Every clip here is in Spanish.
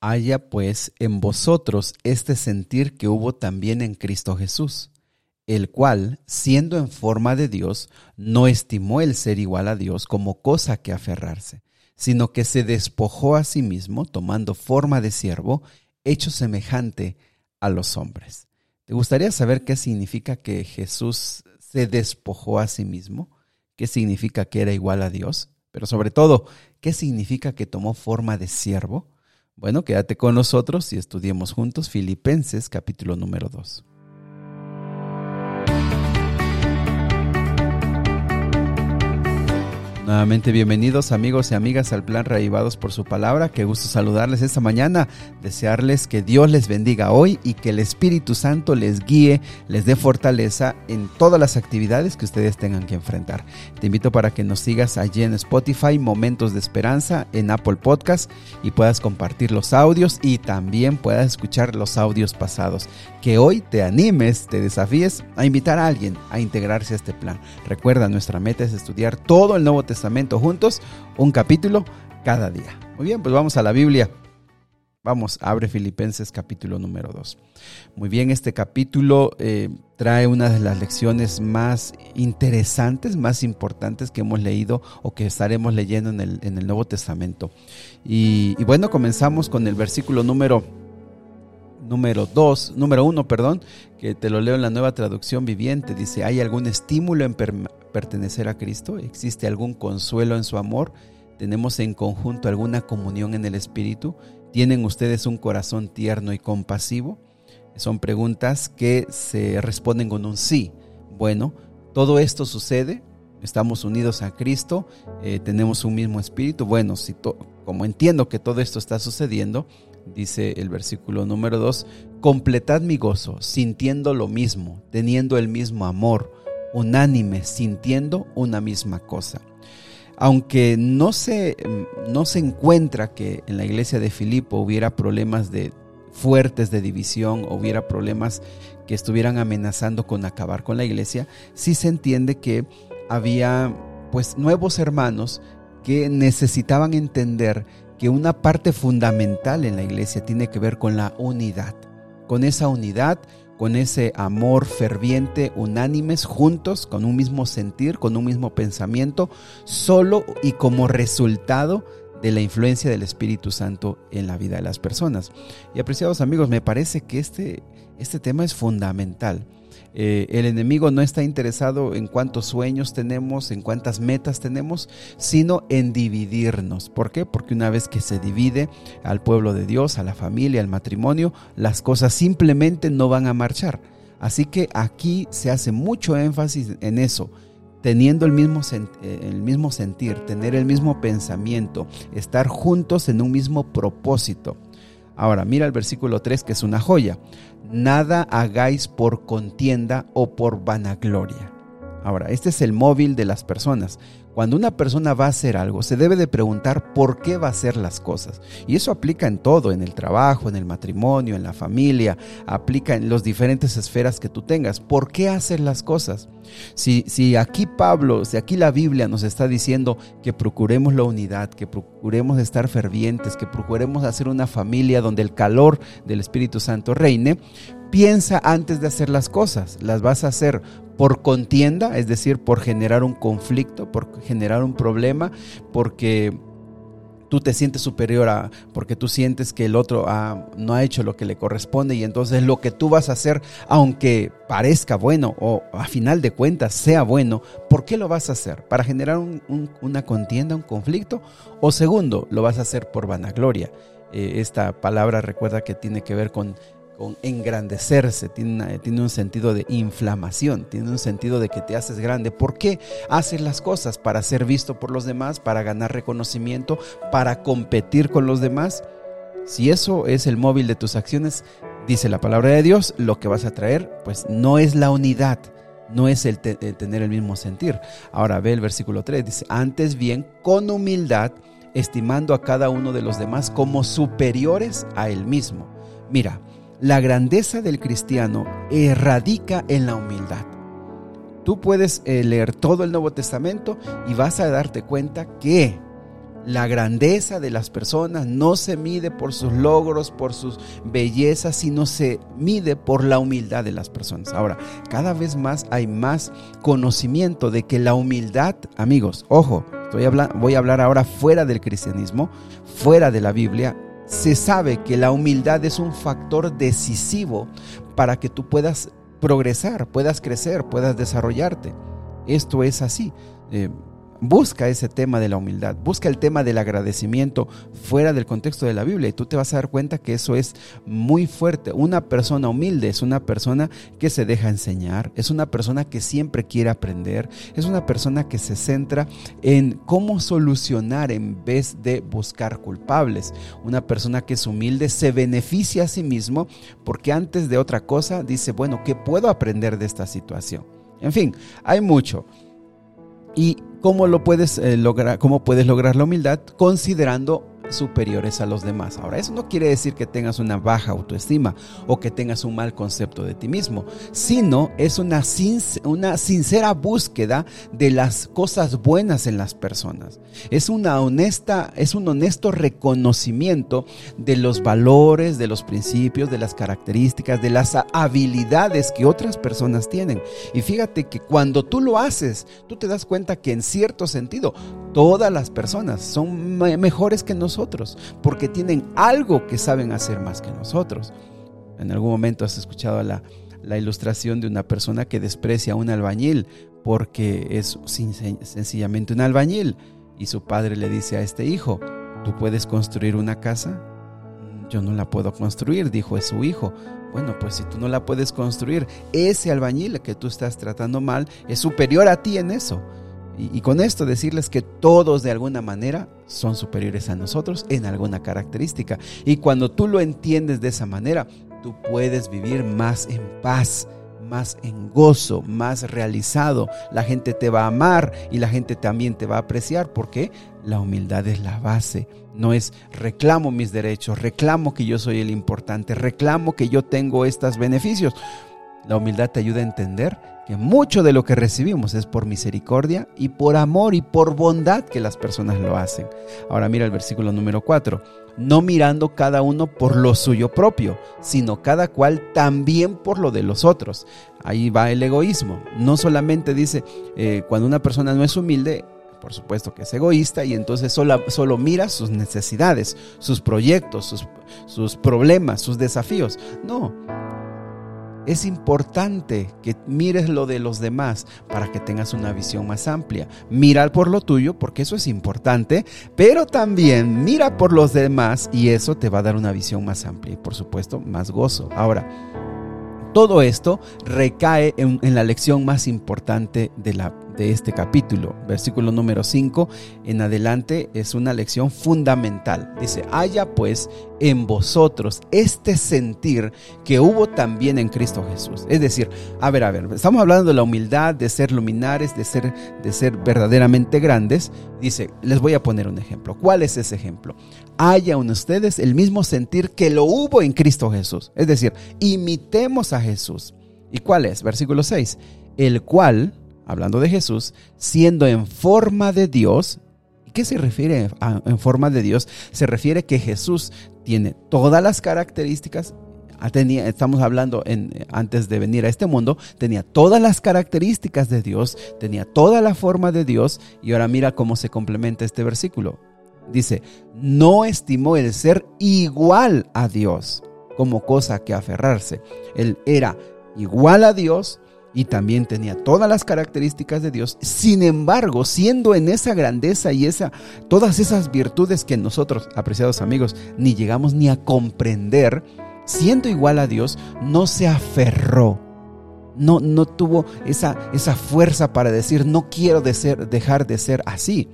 Haya pues en vosotros este sentir que hubo también en Cristo Jesús, el cual, siendo en forma de Dios, no estimó el ser igual a Dios como cosa que aferrarse, sino que se despojó a sí mismo, tomando forma de siervo, hecho semejante a los hombres. ¿Te gustaría saber qué significa que Jesús se despojó a sí mismo? ¿Qué significa que era igual a Dios? Pero sobre todo, ¿qué significa que tomó forma de siervo? Bueno, quédate con nosotros y estudiemos juntos Filipenses capítulo número 2. Nuevamente bienvenidos amigos y amigas al plan Reavivados por su palabra. Qué gusto saludarles esta mañana, desearles que Dios les bendiga hoy y que el Espíritu Santo les guíe, les dé fortaleza en todas las actividades que ustedes tengan que enfrentar. Te invito para que nos sigas allí en Spotify, Momentos de Esperanza, en Apple Podcast y puedas compartir los audios y también puedas escuchar los audios pasados. Que hoy te animes, te desafíes a invitar a alguien a integrarse a este plan. Recuerda, nuestra meta es estudiar todo el Nuevo Testamento juntos, un capítulo cada día. Muy bien, pues vamos a la Biblia. Vamos, abre Filipenses capítulo número 2. Muy bien, este capítulo eh, trae una de las lecciones más interesantes, más importantes que hemos leído o que estaremos leyendo en el, en el Nuevo Testamento. Y, y, bueno, comenzamos con el versículo número número 2, número 1, perdón, que te lo leo en la nueva traducción viviente. Dice, ¿hay algún estímulo en pertenecer a Cristo? ¿Existe algún consuelo en su amor? ¿Tenemos en conjunto alguna comunión en el Espíritu? ¿Tienen ustedes un corazón tierno y compasivo? Son preguntas que se responden con un sí. Bueno, todo esto sucede, estamos unidos a Cristo, eh, tenemos un mismo espíritu. Bueno, si como entiendo que todo esto está sucediendo, dice el versículo número 2, completad mi gozo, sintiendo lo mismo, teniendo el mismo amor, unánime, sintiendo una misma cosa. Aunque no se, no se encuentra que en la iglesia de Filipo hubiera problemas de fuertes de división, hubiera problemas que estuvieran amenazando con acabar con la iglesia, sí se entiende que había pues nuevos hermanos que necesitaban entender que una parte fundamental en la iglesia tiene que ver con la unidad, con esa unidad, con ese amor ferviente, unánimes, juntos, con un mismo sentir, con un mismo pensamiento, solo y como resultado de la influencia del Espíritu Santo en la vida de las personas. Y apreciados amigos, me parece que este, este tema es fundamental. Eh, el enemigo no está interesado en cuántos sueños tenemos, en cuántas metas tenemos, sino en dividirnos. ¿Por qué? Porque una vez que se divide al pueblo de Dios, a la familia, al matrimonio, las cosas simplemente no van a marchar. Así que aquí se hace mucho énfasis en eso teniendo el mismo, eh, el mismo sentir, tener el mismo pensamiento, estar juntos en un mismo propósito. Ahora, mira el versículo 3 que es una joya nada hagáis por contienda o por vanagloria. Ahora, este es el móvil de las personas. Cuando una persona va a hacer algo, se debe de preguntar por qué va a hacer las cosas. Y eso aplica en todo, en el trabajo, en el matrimonio, en la familia, aplica en las diferentes esferas que tú tengas. ¿Por qué hacer las cosas? Si, si aquí Pablo, si aquí la Biblia nos está diciendo que procuremos la unidad, que procuremos estar fervientes, que procuremos hacer una familia donde el calor del Espíritu Santo reine, piensa antes de hacer las cosas. Las vas a hacer por contienda, es decir, por generar un conflicto, por generar un problema, porque tú te sientes superior a, porque tú sientes que el otro no ha hecho lo que le corresponde y entonces lo que tú vas a hacer, aunque parezca bueno o a final de cuentas sea bueno, ¿por qué lo vas a hacer? ¿Para generar una contienda, un conflicto? O segundo, lo vas a hacer por vanagloria. Eh, esta palabra recuerda que tiene que ver con con engrandecerse, tiene, un sentido de inflamación, tiene un sentido de que te haces grande. ¿Por qué haces las cosas? Para ser visto por los demás, para ganar reconocimiento, para competir con los demás. Si eso es el móvil de tus acciones, dice la palabra de Dios, lo que vas a traer, pues no es la unidad, no es el, el tener el mismo sentir. Ahora ve el versículo 3, dice, antes bien, con humildad, estimando a cada uno de los demás como superiores a él mismo. Mira, la grandeza del cristiano radica en la humildad. Tú puedes eh, leer todo el Nuevo Testamento y vas a darte cuenta que La grandeza de las personas no se mide por sus logros, por sus bellezas, sino se mide por la humildad de las personas. Ahora, cada vez más hay más conocimiento de que la humildad, amigos, ojo, estoy voy a hablar ahora fuera del cristianismo, fuera de la Biblia, se sabe que la humildad es un factor decisivo para que tú puedas progresar, puedas crecer, puedas desarrollarte. Esto es así. Eh, busca ese tema de la humildad, busca el tema del agradecimiento fuera del contexto de la Biblia y tú te vas a dar cuenta que eso es muy fuerte. Una persona humilde es una persona que se deja enseñar, es una persona que siempre quiere aprender, es una persona que se centra en cómo solucionar en vez de buscar culpables. Una persona que es humilde se beneficia a sí mismo porque antes de otra cosa dice, bueno, ¿qué puedo aprender de esta situación? En fin, hay mucho. Y cómo lo puedes eh, lograr, cómo puedes lograr la humildad considerando superiores a los demás. Ahora, eso no quiere decir que tengas una baja autoestima o que tengas un mal concepto de ti mismo, sino es una, una sincera búsqueda de las cosas buenas en las personas. Es una honesta, es un honesto reconocimiento de los valores, de los principios, de las características, de las habilidades que otras personas tienen. Y fíjate que cuando tú lo haces, tú te das cuenta que en cierto sentido todas las personas son mejores que nosotros porque tienen algo que saben hacer más que nosotros. En algún momento has escuchado la, la ilustración de una persona que desprecia a un albañil porque es sencillamente un albañil y su padre le dice a este hijo, ¿tú puedes construir una casa? Yo no la puedo construir, dijo su hijo. Bueno, pues si tú no la puedes construir, ese albañil que tú estás tratando mal es superior a ti en eso. Y, con esto decirles que todos de alguna manera son superiores a nosotros en alguna característica. Y cuando tú lo entiendes de esa manera, tú puedes vivir más en paz, más en gozo, más realizado. La gente te va a amar y la gente también te va a apreciar porque la humildad es la base. No es reclamo mis derechos, reclamo que yo soy el importante, reclamo que yo tengo estos beneficios. La humildad te ayuda a entender que mucho de lo que recibimos es por misericordia y por amor y por bondad que las personas lo hacen. Ahora mira el versículo número 4. No mirando cada uno por lo suyo propio, sino cada cual también por lo de los otros. Ahí va el egoísmo. No solamente dice, eh, cuando una persona no es humilde, por supuesto que es egoísta y entonces solo, solo mira sus necesidades, sus proyectos, sus, sus problemas, sus desafíos. No, es importante que mires lo de los demás para que tengas una visión más amplia. Mira por lo tuyo, porque eso es importante, pero también mira por los demás y eso te va a dar una visión más amplia y por supuesto más gozo. Ahora, todo esto recae en, la lección más importante de la de este capítulo. Versículo número 5 en adelante es una lección fundamental. Dice, haya pues en vosotros este sentir que hubo también en Cristo Jesús. Es decir, a ver, a ver, estamos hablando de la humildad, de ser luminares, de ser, de ser verdaderamente grandes. Dice, les voy a poner un ejemplo. ¿Cuál es ese ejemplo? Haya en ustedes el mismo sentir que lo hubo en Cristo Jesús. Es decir, imitemos a Jesús. ¿Y cuál es? Versículo 6. El cual, hablando de Jesús, siendo en forma de Dios. ¿Qué se refiere a, en forma de Dios? Se refiere que Jesús tiene todas las características. Tenía, estamos hablando antes de venir a este mundo, tenía todas las características de Dios, tenía toda la forma de Dios y ahora mira cómo se complementa este versículo. Dice, no estimó el ser igual a Dios como cosa que aferrarse. Él era igual a Dios, y también tenía todas las características de Dios. Sin embargo, siendo en esa grandeza y esa todas esas virtudes que nosotros, apreciados amigos, ni llegamos ni a comprender, siendo igual a Dios, no se aferró. No, no tuvo esa, esa fuerza para decir, no quiero de ser, dejar de ser así.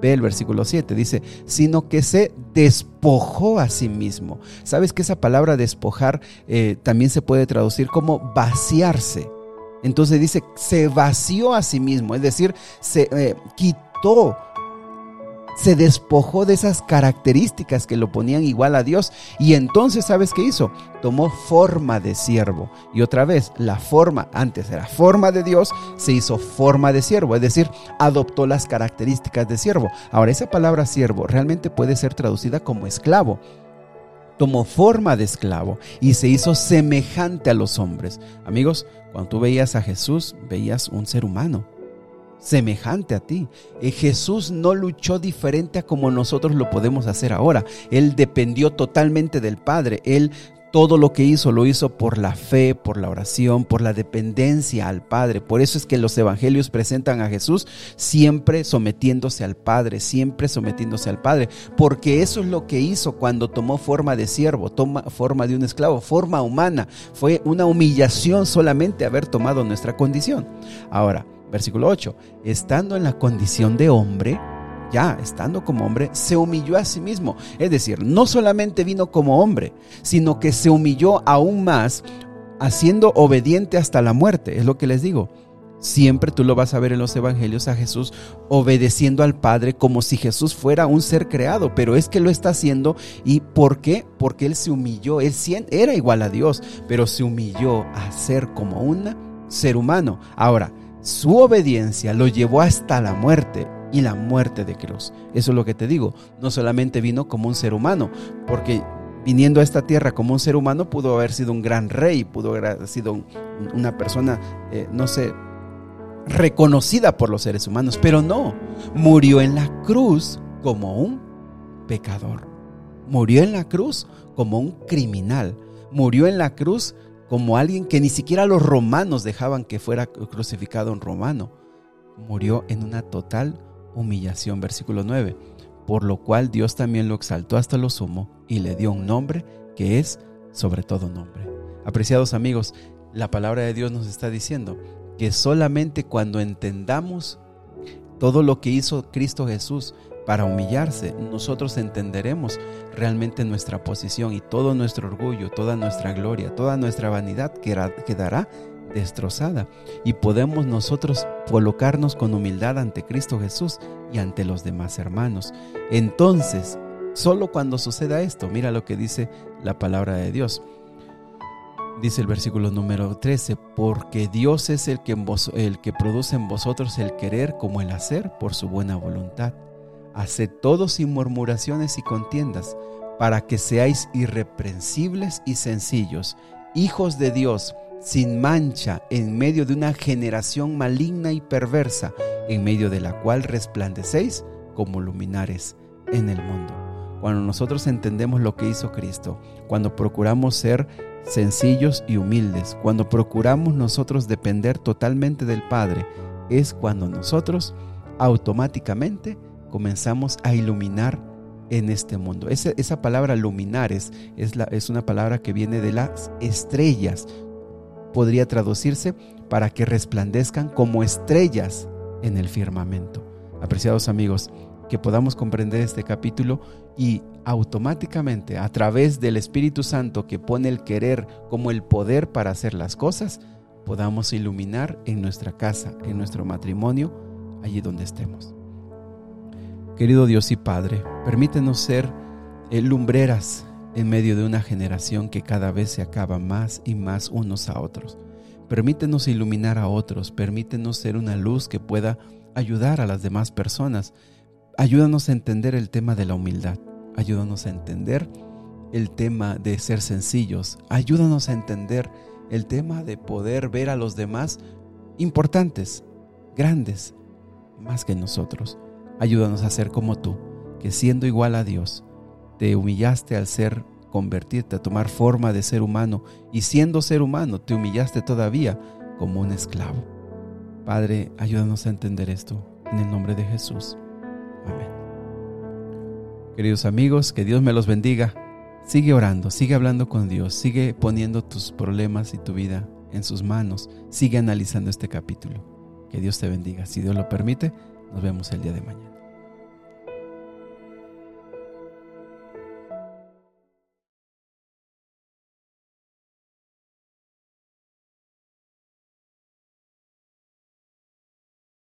Ve el versículo 7, dice, sino que se despojó a sí mismo. ¿Sabes que esa palabra despojar eh, también se puede traducir como vaciarse? Entonces dice, se vació a sí mismo, es decir, se eh, quitó se despojó de esas características que lo ponían igual a Dios y entonces, ¿sabes qué hizo? Tomó forma de siervo. Y otra vez, la forma, antes era forma de Dios, se hizo forma de siervo, es decir, adoptó las características de siervo. Ahora, esa palabra siervo realmente puede ser traducida como esclavo tomó forma de esclavo y se hizo semejante a los hombres. Amigos, cuando tú veías a Jesús, veías un ser humano semejante a ti. Eh, Jesús no luchó diferente a como nosotros lo podemos hacer ahora. Él dependió totalmente del Padre. Él todo lo que hizo lo hizo por la fe, por la oración, por la dependencia al Padre. Por eso es que los evangelios presentan a Jesús siempre sometiéndose al Padre, siempre sometiéndose al Padre, porque eso es lo que hizo cuando tomó forma de siervo, toma forma de un esclavo, forma humana. Fue una humillación solamente haber tomado nuestra condición. Ahora, versículo 8, estando en la condición de hombre, ya estando como hombre, se humilló a sí mismo. Es decir, no solamente vino como hombre, sino que se humilló aún más, haciendo obediente hasta la muerte. Es lo que les digo. Siempre tú lo vas a ver en los evangelios a Jesús obedeciendo al Padre como si Jesús fuera un ser creado, pero es que lo está haciendo y ¿por qué? Porque él se humilló, él era igual a Dios, pero se humilló a ser como un ser humano. Ahora, su obediencia lo llevó hasta la muerte y la muerte de cruz. Eso es lo que te digo. No solamente vino como un ser humano, porque viniendo a esta tierra como un ser humano pudo haber sido un gran rey, pudo haber sido una persona, eh, no sé, reconocida por los seres humanos, pero no, murió en la cruz como un pecador. Murió en la cruz como un criminal. Murió en la cruz como alguien que ni siquiera los romanos dejaban que fuera crucificado un romano. Murió en una total humillación. Versículo 9. Por lo cual Dios también lo exaltó hasta lo sumo y le dio un nombre que es sobre todo nombre. Apreciados amigos, la palabra de Dios nos está diciendo que solamente cuando entendamos todo lo que hizo Cristo Jesús para humillarse, nosotros entenderemos realmente nuestra posición y todo nuestro orgullo, toda nuestra gloria, toda nuestra vanidad quedará destrozada y podemos nosotros colocarnos con humildad ante Cristo Jesús y ante los demás hermanos. Entonces, solo cuando suceda esto, mira lo que dice la palabra de Dios. Dice el versículo número 13, porque Dios es el que, el que produce en vosotros el querer como el hacer por su buena voluntad. Haced todo sin murmuraciones y contiendas, para que seáis irreprensibles y sencillos, hijos de Dios, sin mancha en medio de una generación maligna y perversa, en medio de la cual resplandecéis como luminares en el mundo. Cuando nosotros entendemos lo que hizo Cristo, cuando procuramos ser sencillos y humildes, cuando procuramos nosotros depender totalmente del Padre, es cuando nosotros automáticamente comenzamos a iluminar en este mundo. Esa, palabra luminares es, es una palabra que viene de las estrellas podría traducirse para que resplandezcan como estrellas en el firmamento. Apreciados amigos, que podamos comprender este capítulo y automáticamente a través del Espíritu Santo que pone el querer como el poder para hacer las cosas, podamos iluminar en nuestra casa, en nuestro matrimonio, allí donde estemos. Querido Dios y Padre, permítenos ser eh, lumbreras en medio de una generación que cada vez se acaba más y más unos a otros. Permítenos iluminar a otros, permítenos ser una luz que pueda ayudar a las demás personas. Ayúdanos a entender el tema de la humildad, ayúdanos a entender el tema de ser sencillos, ayúdanos a entender el tema de poder ver a los demás importantes, grandes, más que nosotros. Ayúdanos a ser como tú, que siendo igual a Dios, te humillaste al ser convertirte, a tomar forma de ser humano, y siendo ser humano, te humillaste todavía como un esclavo. Padre, ayúdanos a entender esto en el nombre de Jesús. Amén. Queridos amigos, que Dios me los bendiga. Sigue orando, sigue hablando con Dios, sigue poniendo tus problemas y tu vida en sus manos, sigue analizando este capítulo. Que Dios te bendiga. Si Dios lo permite, nos vemos el día de mañana.